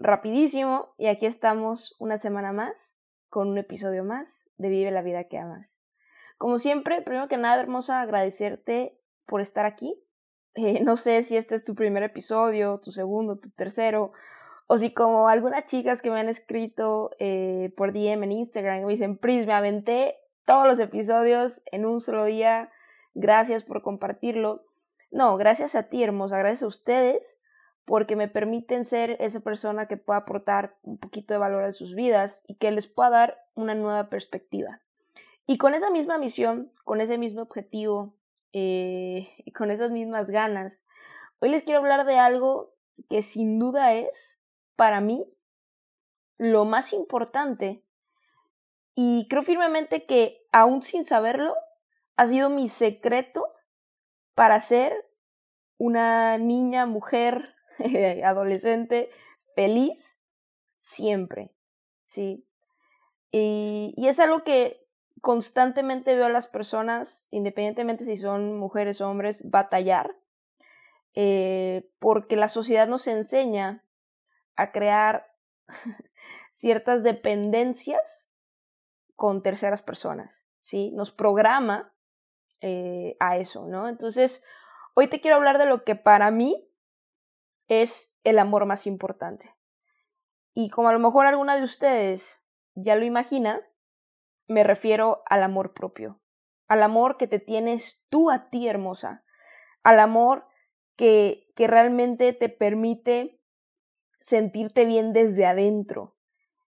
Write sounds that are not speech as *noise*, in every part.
rapidísimo y aquí estamos una semana más con un episodio más de Vive la vida que amas. Como siempre, primero que nada, hermosa, agradecerte por estar aquí. Eh, *laughs* no sé si este es tu primer episodio, tu segundo, tu tercero, o si como algunas chicas que me han escrito eh, por DM en Instagram me dicen, Pris, me aventé todos los episodios en un solo día, gracias por compartirlo. No, gracias a ti, hermosa, gracias a ustedes porque me permiten ser esa persona que pueda aportar un poquito de valor a sus vidas y que les pueda dar una nueva perspectiva. Y con esa misma misión, con ese mismo objetivo eh, y con esas mismas ganas, hoy les quiero hablar de algo que sin duda es, para mí, lo más importante y creo firmemente que, aún sin saberlo, ha sido mi secreto para ser una niña, mujer, *laughs* adolescente feliz siempre, ¿sí? Y, y, es algo que constantemente veo a las personas, independientemente si son mujeres o hombres, batallar, eh, porque la sociedad nos enseña a crear *laughs* ciertas dependencias con terceras personas, ¿sí? Nos programa eh, a eso, ¿no? Entonces, hoy te quiero hablar de lo que para mí es el amor más importante. Y como a lo mejor alguna de ustedes ya lo imagina, me refiero al amor propio, al amor que te tienes tú a ti hermosa, al amor que, que realmente te permite sentirte bien desde adentro,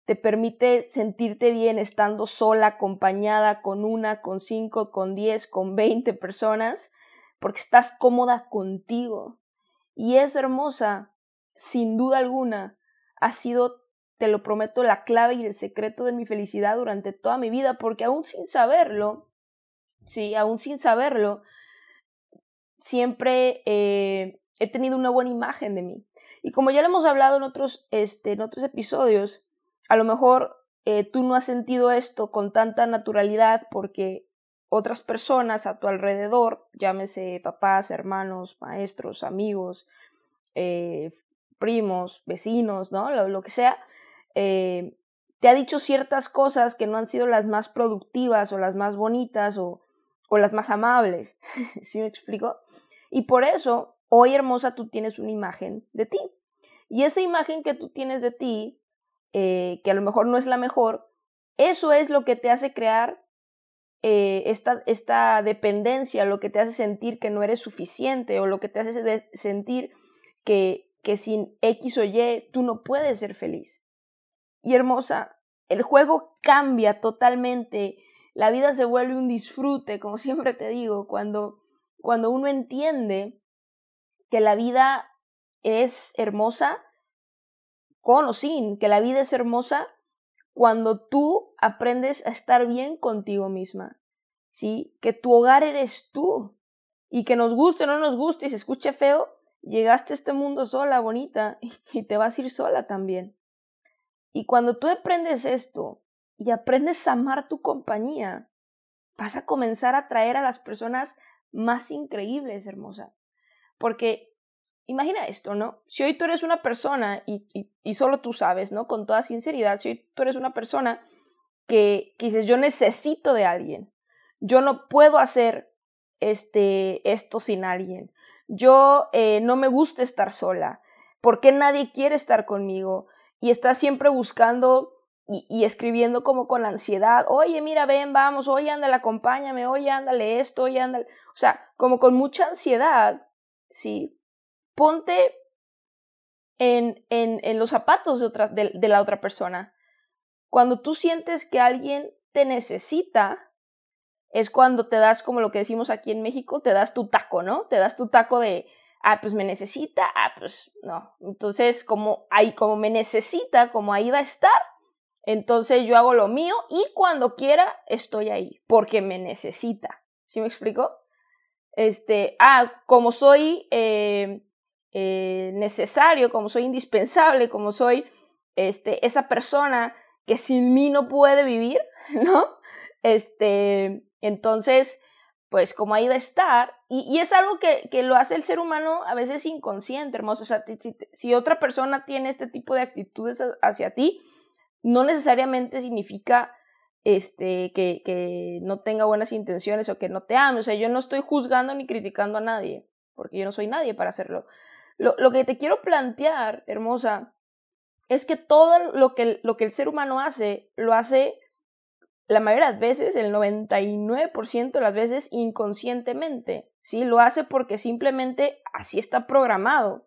te permite sentirte bien estando sola, acompañada con una, con cinco, con diez, con veinte personas, porque estás cómoda contigo, y es hermosa, sin duda alguna, ha sido, te lo prometo, la clave y el secreto de mi felicidad durante toda mi vida, porque aún sin saberlo, sí, aún sin saberlo, siempre eh, he tenido una buena imagen de mí. Y como ya lo hemos hablado en otros, este, en otros episodios, a lo mejor eh, tú no has sentido esto con tanta naturalidad porque otras personas a tu alrededor, llámese papás, hermanos, maestros, amigos, eh, primos, vecinos, ¿no? Lo, que sea, eh, te ha dicho ciertas cosas que no han sido las más productivas o las más bonitas o, o las más amables. *laughs* ¿Sí me explico? Y por eso, hoy hermosa, tú tienes una imagen de ti. Y esa imagen que tú tienes de ti, eh, que a lo mejor no es la mejor, eso es lo que te hace crear eh, esta, esta dependencia, lo que te hace sentir que no eres suficiente o lo que te hace sentir que, que sin X o Y tú no puedes ser feliz. Y hermosa, el juego cambia totalmente, la vida se vuelve un disfrute, como *laughs* siempre te digo, cuando, cuando uno entiende que la vida es hermosa con o sin, que la vida es hermosa cuando tú aprendes a estar bien contigo misma, ¿sí? Que tu hogar eres tú y que nos guste o no nos guste y se escuche feo, llegaste a este mundo sola, bonita, *laughs* y te vas a ir sola también. Y cuando tú aprendes esto y aprendes a amar tu compañía, vas a comenzar a atraer a las personas más increíbles, hermosa. Porque imagina esto, ¿no? Si hoy tú eres una persona, y, y, solo tú sabes, ¿no? Con toda sinceridad, si hoy tú eres una persona que, dices, yo necesito de alguien, yo no puedo hacer este, esto sin alguien, yo eh, no me gusta estar sola, ¿por qué nadie quiere estar conmigo? Y estás siempre buscando y, escribiendo como con ansiedad, oye, mira, ven, vamos, oye, ándale, acompáñame, oye, ándale esto, oye, ándale, o sea, como con mucha ansiedad, ¿sí? Ponte en, en, en los zapatos de, otra, de, la otra persona. Cuando tú sientes que alguien te necesita, es cuando te das, como lo que decimos aquí en México, te das tu taco, ¿no? Te das tu taco de, ah, pues me necesita, ah, pues no. Entonces, como ahí, como me necesita, como ahí va a estar, entonces yo hago lo mío y cuando quiera estoy ahí, porque me necesita. ¿Sí me explico? Este, ah, como soy eh, eh, necesario, como soy indispensable, como soy este, esa persona que sin mí no puede vivir, *laughs* ¿no? Este, entonces, pues como ahí va a estar, y, es algo que, que, lo hace el ser humano a veces inconsciente, hermoso. O sea, si, si otra persona tiene este tipo de actitudes hacia ti, no necesariamente significa este, que, que, no tenga buenas intenciones o que no te ame. O sea, yo no estoy juzgando ni criticando a nadie, porque yo no soy nadie para hacerlo. Lo, lo que te quiero plantear, hermosa, es que todo lo que, lo que el ser humano hace, lo hace la mayoría de las veces, el 99% de las veces, inconscientemente. ¿sí? Lo hace porque simplemente así está programado.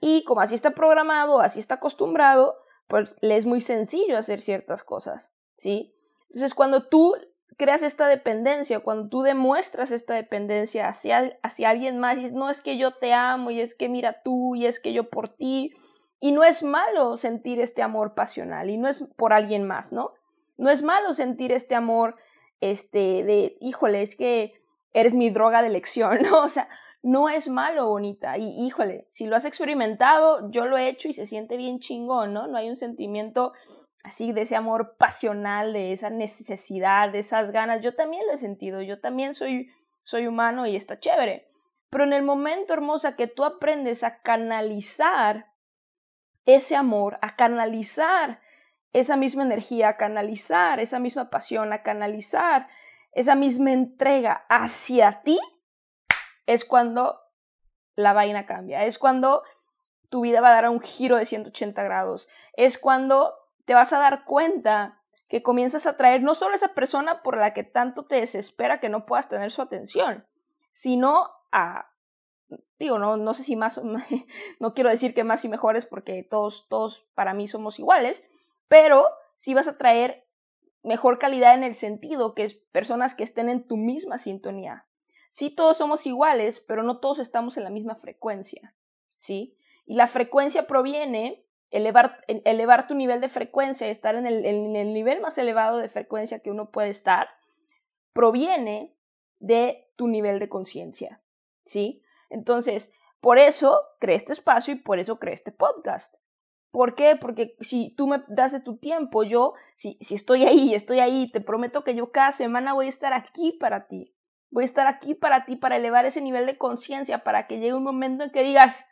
Y como así está programado, así está acostumbrado, pues le es muy sencillo hacer ciertas cosas, ¿sí? Entonces, cuando tú creas esta dependencia, cuando tú demuestras esta dependencia hacia, hacia alguien más, y no es que yo te amo, y es que mira tú, y es que yo por ti, y no es malo sentir este amor pasional, y no es por alguien más, ¿no? No es malo sentir este amor, este, de, híjole, es que eres mi droga de elección, *laughs* ¿no? O sea, no es malo, bonita. Y híjole, si lo has experimentado, yo lo he hecho y se siente bien chingón, ¿no? No hay un sentimiento así de ese amor pasional, de esa necesidad, de esas ganas. Yo también lo he sentido, yo también soy, soy humano y está chévere. Pero en el momento hermosa que tú aprendes a canalizar ese amor, a canalizar esa misma energía, a canalizar esa misma pasión, a canalizar esa misma entrega hacia ti, es cuando la vaina cambia, es cuando tu vida va a dar un giro de 180 grados, es cuando te vas a dar cuenta que comienzas a traer no solo a esa persona por la que tanto te desespera que no puedas tener su atención, sino a, digo, no, no sé si más, *laughs* no quiero decir que más y mejores porque todos, todos para mí somos iguales, pero sí vas a traer mejor calidad en el sentido que es personas que estén en tu misma sintonía, Sí, todos somos iguales, pero no todos estamos en la misma frecuencia, ¿sí? Y la frecuencia proviene, elevar, tu nivel de frecuencia, estar en el, nivel más elevado de frecuencia que uno puede estar, proviene de tu nivel de conciencia, ¿sí? Entonces, por eso creé este espacio y por eso creé este podcast. ¿Por qué? Porque si tú me das tu tiempo, yo, si estoy ahí, estoy ahí, te prometo que yo cada semana voy a estar aquí para ti. Voy a estar aquí para ti, para elevar ese nivel de conciencia, para que llegue un momento en que digas,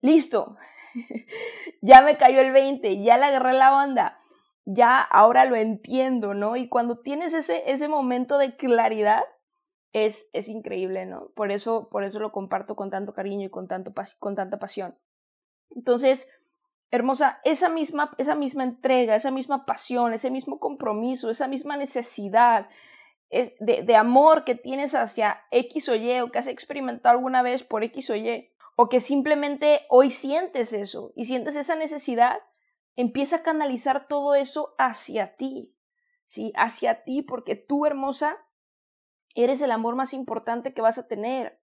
listo, *laughs* ya me cayó el 20, ya le agarré la onda, ya ahora lo entiendo, ¿no? Y cuando tienes ese, ese momento de claridad, es, es increíble, ¿no? Por eso, por eso lo comparto con tanto cariño y con, tanto, con tanta pasión. Entonces, hermosa, esa misma, esa misma entrega, esa misma pasión, ese mismo compromiso, esa misma necesidad, de, de amor que tienes hacia X o Y o que has experimentado alguna vez por X o Y, o que simplemente hoy sientes eso y sientes esa necesidad, empieza a canalizar todo eso hacia ti, ¿sí? Hacia ti, porque tú, hermosa, eres el amor más importante que vas a tener.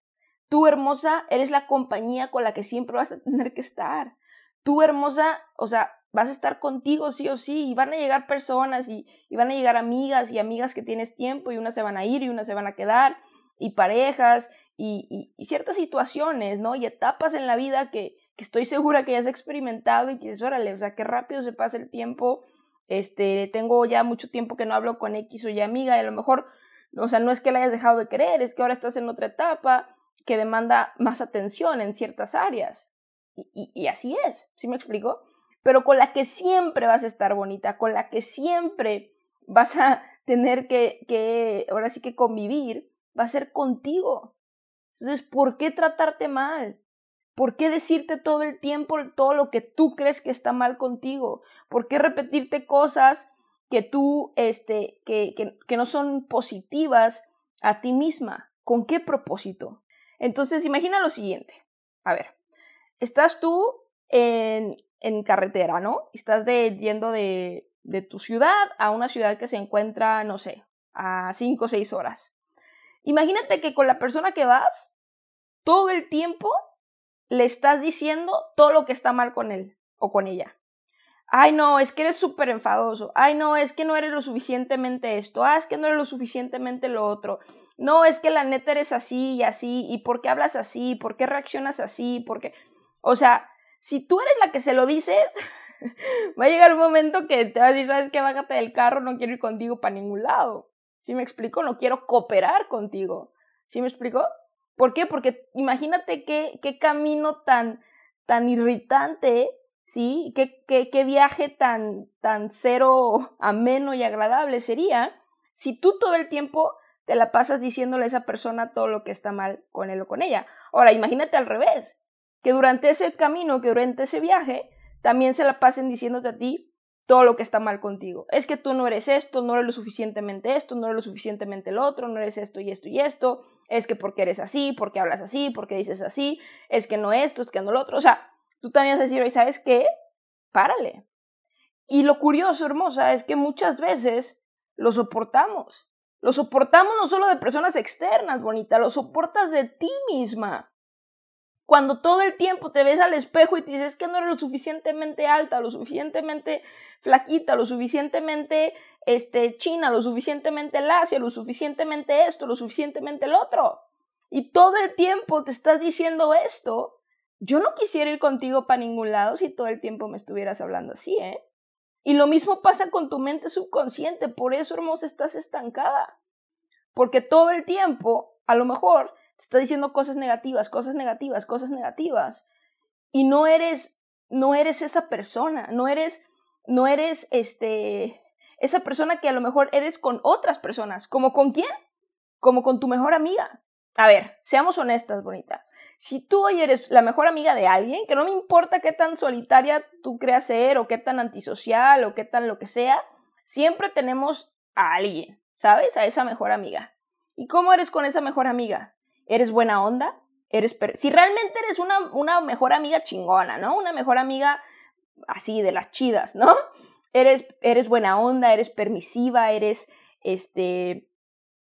Tú, hermosa, eres la compañía con la que siempre vas a tener que estar. Tú, hermosa, o sea, vas a estar contigo sí o sí, y van a llegar personas y, van a llegar amigas y amigas que tienes tiempo y unas se van a ir y unas se van a quedar, y parejas y, ciertas situaciones, ¿no? Y etapas en la vida que, estoy segura que ya has experimentado y que dices, órale, o sea, qué rápido se pasa el tiempo, este, tengo ya mucho tiempo que no hablo con X o Y amiga y a lo mejor, o sea, no es que la hayas dejado de querer, es que ahora estás en otra etapa que demanda más atención en ciertas áreas. Y así es, ¿sí me explico? pero con la que siempre vas a estar bonita, con la que siempre vas a tener que, que ahora sí que convivir, va a ser contigo. Entonces, ¿por qué tratarte mal? ¿Por qué decirte todo el tiempo todo lo que tú crees que está mal contigo? ¿Por qué repetirte cosas que tú, este, que, que, no son positivas a ti misma? ¿Con qué propósito? Entonces, imagina lo siguiente. A ver, estás tú en, en carretera, ¿no? Estás de, yendo de, de tu ciudad a una ciudad que se encuentra, no sé, a 5 o 6 horas. Imagínate que con la persona que vas, todo el tiempo le estás diciendo todo lo que está mal con él o con ella. Ay, no, es que eres súper enfadoso. Ay, no, es que no eres lo suficientemente esto. Ah, es que no eres lo suficientemente lo otro. No, es que la neta eres así y así. ¿Y por qué hablas así? ¿Por qué reaccionas así? ¿Por qué? O sea, si tú eres la que se lo dices, *laughs* va a llegar un momento que te vas a decir, ¿sabes qué? Bájate del carro, no quiero ir contigo para ningún lado. ¿Sí me explico? No quiero cooperar contigo. ¿Sí me explico? ¿Por qué? Porque imagínate qué, qué camino tan, tan irritante, ¿sí? Qué, qué, qué viaje tan, tan cero ameno y agradable sería si tú todo el tiempo te la pasas diciéndole a esa persona todo lo que está mal con él o con ella. Ahora, imagínate al revés, que durante ese camino, que durante ese viaje, también se la pasen diciéndote a ti todo lo que está mal contigo. Es que tú no eres esto, no eres lo suficientemente esto, no eres lo suficientemente el otro, no eres esto y esto y esto. Es que porque eres así, porque hablas así, porque dices así, es que no esto, es que no lo otro. O sea, tú también vas a decir, ¿sabes qué? Párale. Y lo curioso, hermosa, es que muchas veces lo soportamos. Lo soportamos no solo de personas externas, bonita, lo soportas de ti misma. Cuando todo el tiempo te ves al espejo y te dices que no eres lo suficientemente alta, lo suficientemente flaquita, lo suficientemente este, china, lo suficientemente lacia, lo suficientemente esto, lo suficientemente el otro. Y todo el tiempo te estás diciendo esto. Yo no quisiera ir contigo para ningún lado si todo el tiempo me estuvieras hablando así, ¿eh? Y lo mismo pasa con tu mente subconsciente, por eso, hermosa, estás estancada. Porque todo el tiempo, a lo mejor, está diciendo cosas negativas, cosas negativas, cosas negativas. Y no eres, no eres esa persona, no eres, no eres este, esa persona que a lo mejor eres con otras personas. ¿Como con quién? Como con tu mejor amiga. A ver, seamos honestas, bonita. Si tú hoy eres la mejor amiga de alguien, que no me importa qué tan solitaria tú creas ser, o qué tan antisocial, o qué tan lo que sea, siempre tenemos a alguien, ¿sabes? A esa mejor amiga. ¿Y cómo eres con esa mejor amiga? Eres buena onda, eres si realmente eres una, una mejor amiga chingona, ¿no? Una mejor amiga así de las chidas, ¿no? *laughs* Eres, eres buena onda, eres permisiva, eres este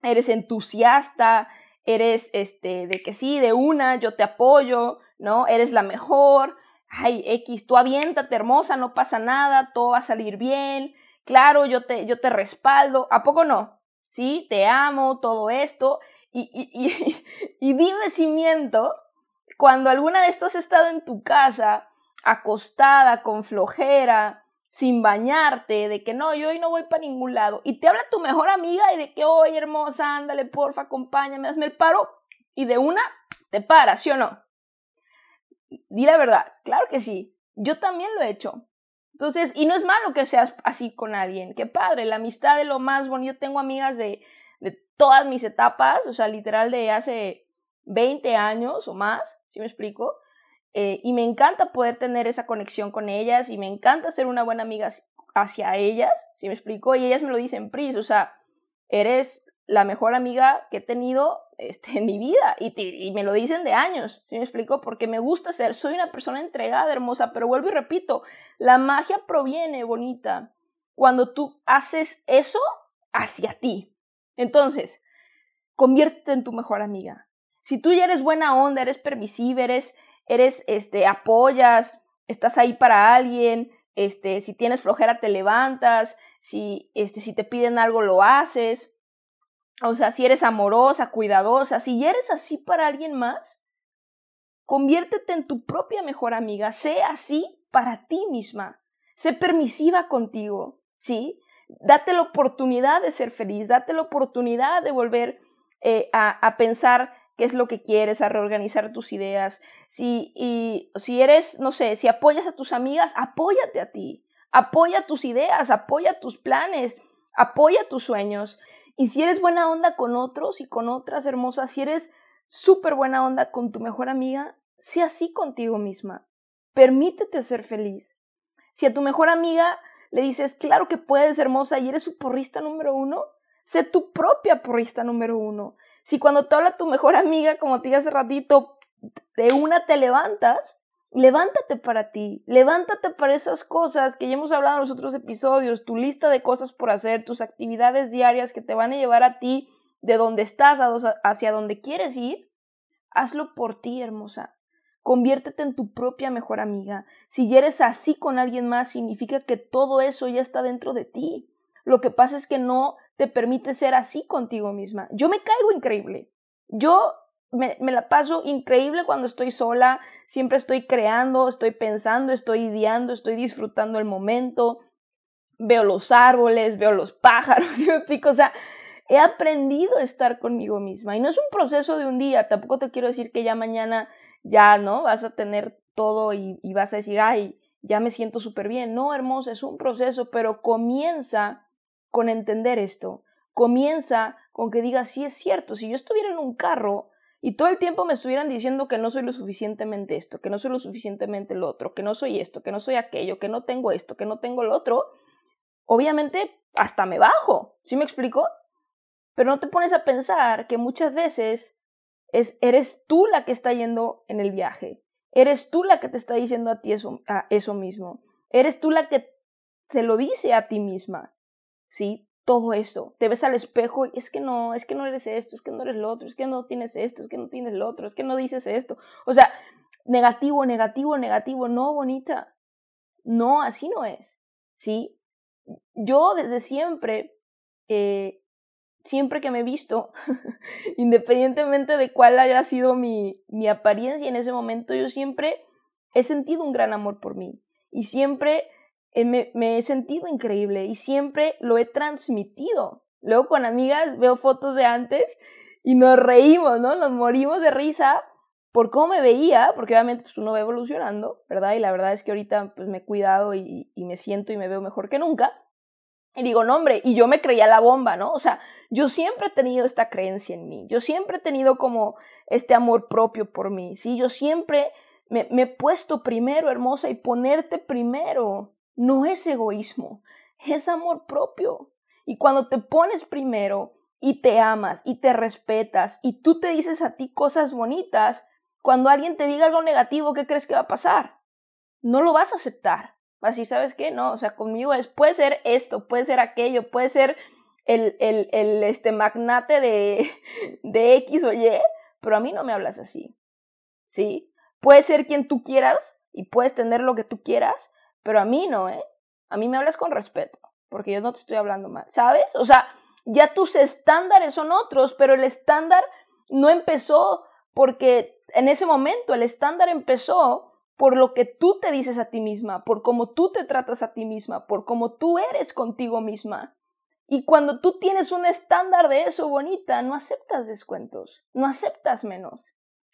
eres entusiasta, eres este de que sí, de una, yo te apoyo, ¿no? Eres la mejor. Ay, X, tú aviéntate hermosa, no pasa nada, todo va a salir bien. Claro, yo te yo te respaldo, ¿a poco no? Sí, te amo, todo esto y, y, y, dime si miento, cuando alguna de estos has estado en tu casa, acostada, con flojera, sin bañarte, de que no, yo hoy no voy para ningún lado, y te habla tu mejor amiga y de que, oye, hermosa, ándale, porfa, acompáñame, hazme el paro, y de una te paras, ¿sí o no? Di la verdad, claro que sí, yo también lo he hecho. Entonces, y no es malo que seas así con alguien, qué padre, la amistad es lo más bonito, yo tengo amigas de todas mis etapas, o sea, literal de hace 20 años o más, si me explico? Eh, y me encanta poder tener esa conexión con ellas y me encanta ser una buena amiga hacia ellas, si me explico? Y ellas me lo dicen, Pris, o sea, eres la mejor amiga que he tenido *laughs* este, en mi vida y, y me lo dicen de años, si me explico? Porque me gusta ser, soy una persona entregada, hermosa, pero vuelvo y repito, la magia proviene, bonita, cuando tú haces eso hacia ti, entonces, conviértete en tu mejor amiga. Si tú ya eres buena onda, eres permisiva, eres, eres, este, apoyas, estás ahí para alguien, este, si tienes flojera te levantas, si, este, si te piden algo lo haces, o sea, si eres amorosa, cuidadosa, si ya eres así para alguien más, conviértete en tu propia mejor amiga, sé así para ti misma, sé permisiva contigo, ¿sí? Date la oportunidad de ser feliz, date la oportunidad de volver eh, a, pensar qué es lo que quieres, a reorganizar tus ideas. Si, y, si eres, no sé, si apoyas a tus amigas, apóyate a ti, apoya tus ideas, apoya tus planes, apoya tus sueños. Y si eres buena onda con otros y con otras hermosas, si eres súper buena onda con tu mejor amiga, sé así contigo misma. Permítete ser feliz. Si a tu mejor amiga le dices, claro que puedes, hermosa, y eres su porrista número uno, sé tu propia porrista número uno. Si cuando te habla tu mejor amiga, como te dije hace ratito, de una te levantas, levántate para ti, levántate para esas cosas que ya hemos hablado en los otros episodios, tu lista de cosas por hacer, tus actividades diarias que te van a llevar a ti de donde estás hacia donde quieres ir, hazlo por ti, hermosa. Conviértete en tu propia mejor amiga. Si ya eres así con alguien más, significa que todo eso ya está dentro de ti. Lo que pasa es que no te permite ser así contigo misma. Yo me caigo increíble. Yo me, la paso increíble cuando estoy sola, siempre estoy creando, estoy pensando, estoy ideando, estoy disfrutando el momento, veo los árboles, veo los *laughs* pájaros, o sea, he aprendido a estar conmigo misma y no es un proceso de un día, tampoco te quiero decir que ya mañana ya, ¿no? Vas a tener todo y, y vas a decir, ay, ya me siento súper bien. No, hermosa, es un proceso, pero comienza con entender esto. Comienza con que digas, sí es cierto, si yo estuviera en un carro y todo el tiempo me estuvieran diciendo que no soy lo suficientemente esto, que no soy lo suficientemente lo otro, que no soy esto, que no soy aquello, que no tengo esto, que no tengo lo otro, obviamente hasta me bajo, ¿sí me explico? Pero no te pones a pensar que muchas veces es, eres tú la que está yendo en el viaje, eres tú la que te está diciendo a ti eso, a eso mismo, eres tú la que se lo dice a ti misma. ¿Sí? Todo eso. Te ves al espejo y es que no, es que no eres esto, es que no eres lo otro, es que no tienes esto, es que no tienes lo otro, es que no dices esto. O sea, negativo, negativo, negativo, no, bonita. No, así no es, ¿sí? Yo desde siempre, eh, siempre que me he visto, *laughs* independientemente de cuál haya sido mi, mi apariencia en ese momento, yo siempre he sentido un gran amor por mí y siempre eh, me, he sentido increíble y siempre lo he transmitido. Luego con amigas veo fotos de antes y nos reímos, ¿no? Nos morimos de risa por cómo me veía, porque obviamente pues, uno va evolucionando, ¿verdad? Y la verdad es que ahorita pues me he cuidado y, me siento y me veo mejor que nunca. Y digo, no, hombre, y yo me creía la bomba, ¿no? O sea, yo siempre he tenido esta creencia en mí, yo siempre he tenido como este amor propio por mí, ¿sí? Yo siempre me he puesto primero, hermosa, y ponerte primero no es egoísmo, es amor propio. Y cuando te pones primero y te amas y te respetas y tú te dices a ti cosas bonitas, cuando alguien te diga algo negativo, ¿qué crees que va a pasar? No lo vas a aceptar. Así, ¿sabes qué? No, o sea, conmigo es, puede ser esto, puede ser aquello, puede ser el, el, el este magnate de, *laughs* de X o Y, pero a mí no me hablas así. ¿Sí? Puede ser quien tú quieras y puedes tener lo que tú quieras, pero a mí no, ¿eh? A mí me hablas con respeto, porque yo no te estoy hablando mal, ¿sabes? O sea, ya tus estándares son otros, pero el estándar no empezó porque en ese momento el estándar empezó por lo que tú te dices a ti misma, por cómo tú te tratas a ti misma, por cómo tú eres contigo misma. Y cuando tú tienes un estándar de eso bonita, no aceptas descuentos, no aceptas menos.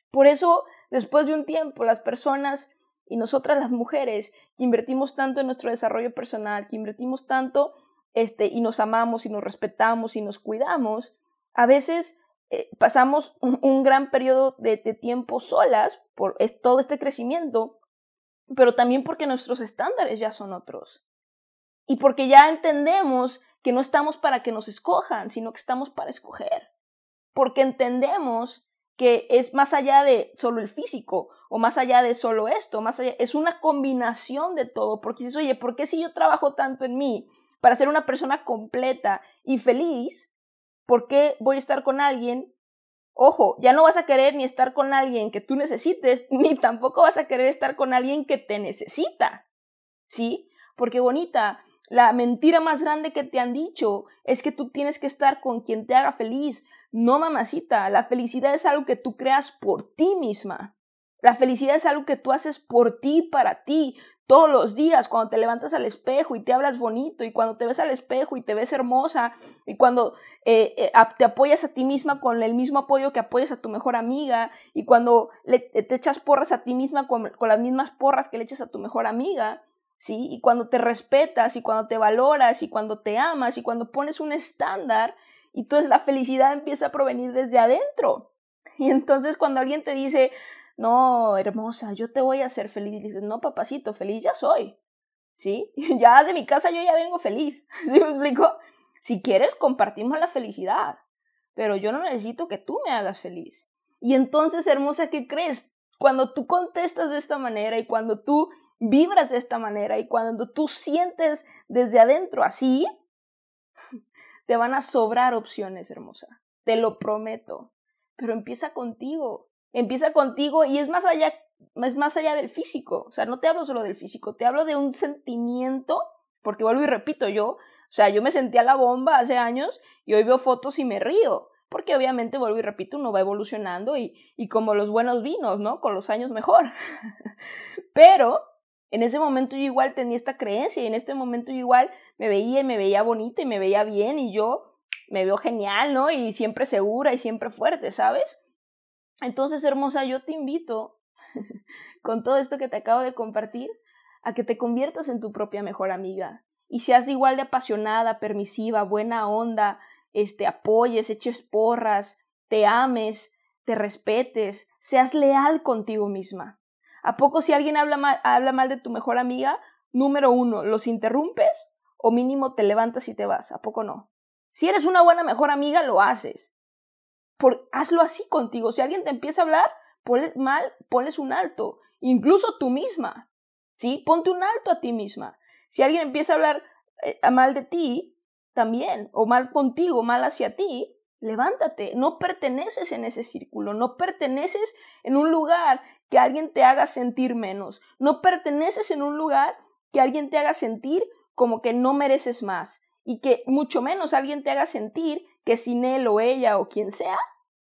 Por eso, después de un tiempo, las personas y nosotras las mujeres que invertimos tanto en nuestro desarrollo personal, que invertimos tanto este, y nos amamos y nos respetamos y nos cuidamos, a veces eh, pasamos un, gran periodo de, tiempo solas por todo este crecimiento, pero también porque nuestros estándares ya son otros. Y porque ya entendemos que no estamos para que nos escojan, sino que estamos para escoger. Porque entendemos que es más allá de solo el físico o más allá de solo esto, más allá, es una combinación de todo, porque dices, oye, ¿por qué si yo trabajo tanto en mí para ser una persona completa y feliz, ¿por qué voy a estar con alguien? Ojo, ya no vas a querer ni estar con alguien que tú necesites, *laughs* ni tampoco vas a querer estar con alguien que te necesita. ¿Sí? Porque bonita, la mentira más grande que te han dicho es que tú tienes que estar con quien te haga feliz. No, mamacita, la felicidad es algo que tú creas por ti misma. La felicidad es algo que tú haces por ti, para ti, todos los días, cuando te levantas al espejo y te hablas bonito, y cuando te ves al espejo y te ves hermosa, y cuando eh, eh, te apoyas a ti misma con el mismo apoyo que apoyas a tu mejor amiga, y cuando te echas porras a ti misma con, con las mismas porras que le echas a tu mejor amiga, ¿sí? Y cuando te respetas, y cuando te valoras, y cuando te amas, y cuando pones un estándar, y entonces la felicidad empieza a provenir desde adentro. Y entonces cuando alguien te dice, no, hermosa, yo te voy a hacer feliz. Dices, no, papacito, feliz ya soy. ¿Sí? *laughs* Ya de mi casa yo ya vengo feliz. *laughs* ¿Sí me explico? Si quieres, compartimos la felicidad. Pero yo no necesito que tú me hagas feliz. Y entonces, hermosa, ¿qué crees? Cuando tú contestas de esta manera y cuando tú vibras de esta manera y cuando tú sientes desde adentro así, te van a sobrar opciones, hermosa. Te lo prometo. Pero empieza contigo. Empieza contigo y es más allá, es más allá del físico. O sea, no te hablo solo del físico, te hablo de un sentimiento, porque vuelvo y repito, yo, o sea, yo me sentía la bomba hace años y hoy veo fotos y me río. Porque obviamente, vuelvo y repito, uno va evolucionando y, y como los buenos vinos, ¿no? Con los años mejor. *laughs* Pero en ese momento yo igual tenía esta creencia y en este momento yo igual me veía y me veía bonita y me veía bien y yo me veo genial, ¿no? Y siempre segura y siempre fuerte, ¿sabes? Entonces, hermosa, yo te invito, *laughs* con todo esto que te acabo de compartir, a que te conviertas en tu propia mejor amiga y seas igual de apasionada, permisiva, buena onda, este, apoyes, eches porras, te ames, te respetes, seas leal contigo misma. ¿A poco si alguien habla mal, habla mal de tu mejor amiga, número uno, los interrumpes o mínimo te levantas y te vas? ¿A poco no? Si eres una buena mejor amiga, lo haces. Por, hazlo así contigo. Si alguien te empieza a hablar mal, pones un alto. Incluso tú misma. ¿Sí? Ponte un alto a ti misma. Si alguien empieza a hablar eh, mal de ti, también, o mal contigo, mal hacia ti, levántate. No perteneces en ese círculo. No perteneces en un lugar que alguien te haga sentir menos. No perteneces en un lugar que alguien te haga sentir como que no mereces más y que mucho menos alguien te haga sentir que sin él o ella o quien sea,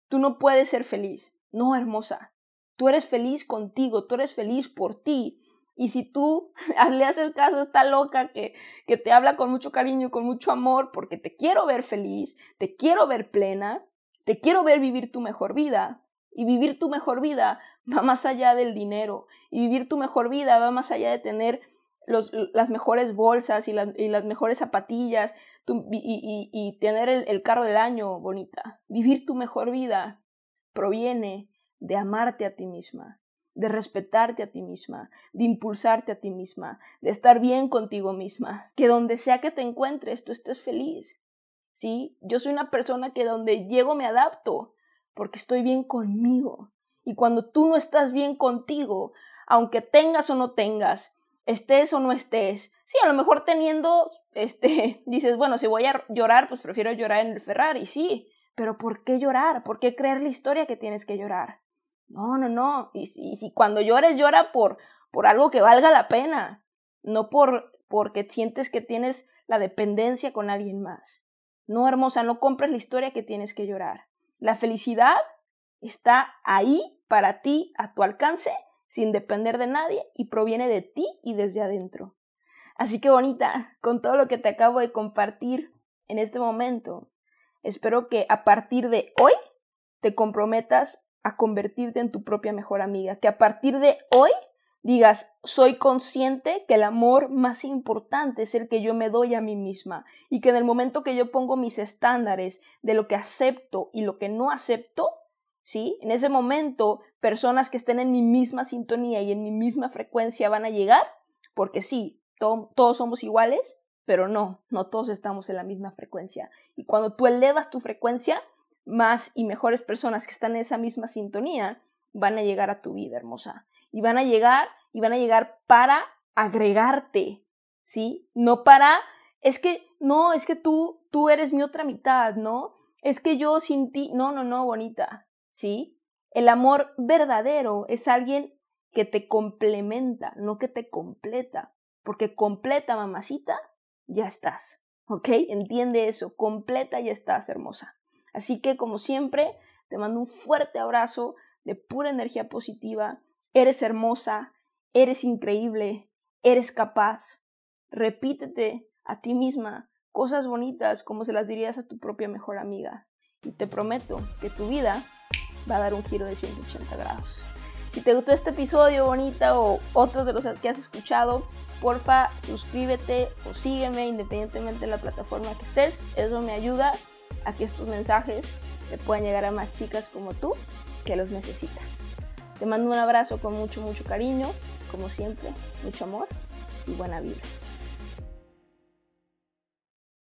tú no puedes ser feliz. No, hermosa. Tú eres feliz contigo, tú eres feliz por ti. Y si tú *laughs* le haces caso a esta loca que, que te habla con mucho cariño, con mucho amor, porque te quiero ver feliz, te quiero ver plena, te quiero ver vivir tu mejor vida, y vivir tu mejor vida va más allá del dinero. Y vivir tu mejor vida va más allá de tener las mejores bolsas y, las mejores zapatillas y, y, tener el, el carro del año bonita. Vivir tu mejor vida proviene de amarte a ti misma, de respetarte a ti misma, de impulsarte a ti misma, de estar bien contigo misma, que donde sea que te encuentres tú estés feliz. ¿Sí? Yo soy una persona que donde llego me adapto, porque estoy bien conmigo. Y cuando tú no estás bien contigo, aunque tengas o no tengas, estés o no estés, sí, a lo mejor teniendo, este, *laughs* dices, bueno, si voy a llorar, pues prefiero llorar en el Ferrari, sí, pero ¿por qué llorar? ¿Por qué creer la historia que tienes que llorar? No, no, no. Y, y si cuando llores, llora por, por algo que valga la pena, no por porque sientes que tienes la dependencia con alguien más. No, hermosa, no compres la historia que tienes que llorar. La felicidad está ahí para ti, a tu alcance, sin depender de nadie y proviene de ti y desde adentro. Así que bonita, con todo lo que te acabo de compartir en este momento, espero que a partir de hoy te comprometas a convertirte en tu propia mejor amiga, que a partir de hoy digas, soy consciente que el amor más importante es el que yo me doy a mí misma y que en el momento que yo pongo mis estándares de lo que acepto y lo que no acepto, ¿sí? En ese momento, personas que estén en mi misma sintonía y en mi misma frecuencia van a llegar, porque sí, todos somos iguales, pero no, no todos estamos en la misma frecuencia. Y cuando tú elevas tu frecuencia, más y mejores personas que están en esa misma sintonía van a llegar a tu vida, hermosa y van a llegar y van a llegar para agregarte, ¿sí? No para, es que, no, es que tú, tú eres mi otra mitad, ¿no? Es que yo sin ti, no, no, no, bonita, ¿sí? El amor verdadero es alguien que te complementa, no que te completa, porque completa, mamacita, ya estás, ¿ok? Entiende eso, completa y estás, hermosa. Así que, como siempre, te mando un fuerte abrazo de pura energía positiva Eres hermosa, eres increíble, eres capaz. Repítete a ti misma cosas bonitas como se las dirías a tu propia mejor amiga. Y te prometo que tu vida va a dar un giro de 180 grados. Si te gustó este episodio bonita o otros de los que has escuchado, porfa suscríbete o sígueme independientemente de la plataforma que estés. Eso me ayuda a que estos mensajes le puedan llegar a más chicas como tú que los necesitan. Te mando un abrazo con mucho, mucho cariño, como siempre, mucho amor y buena vida.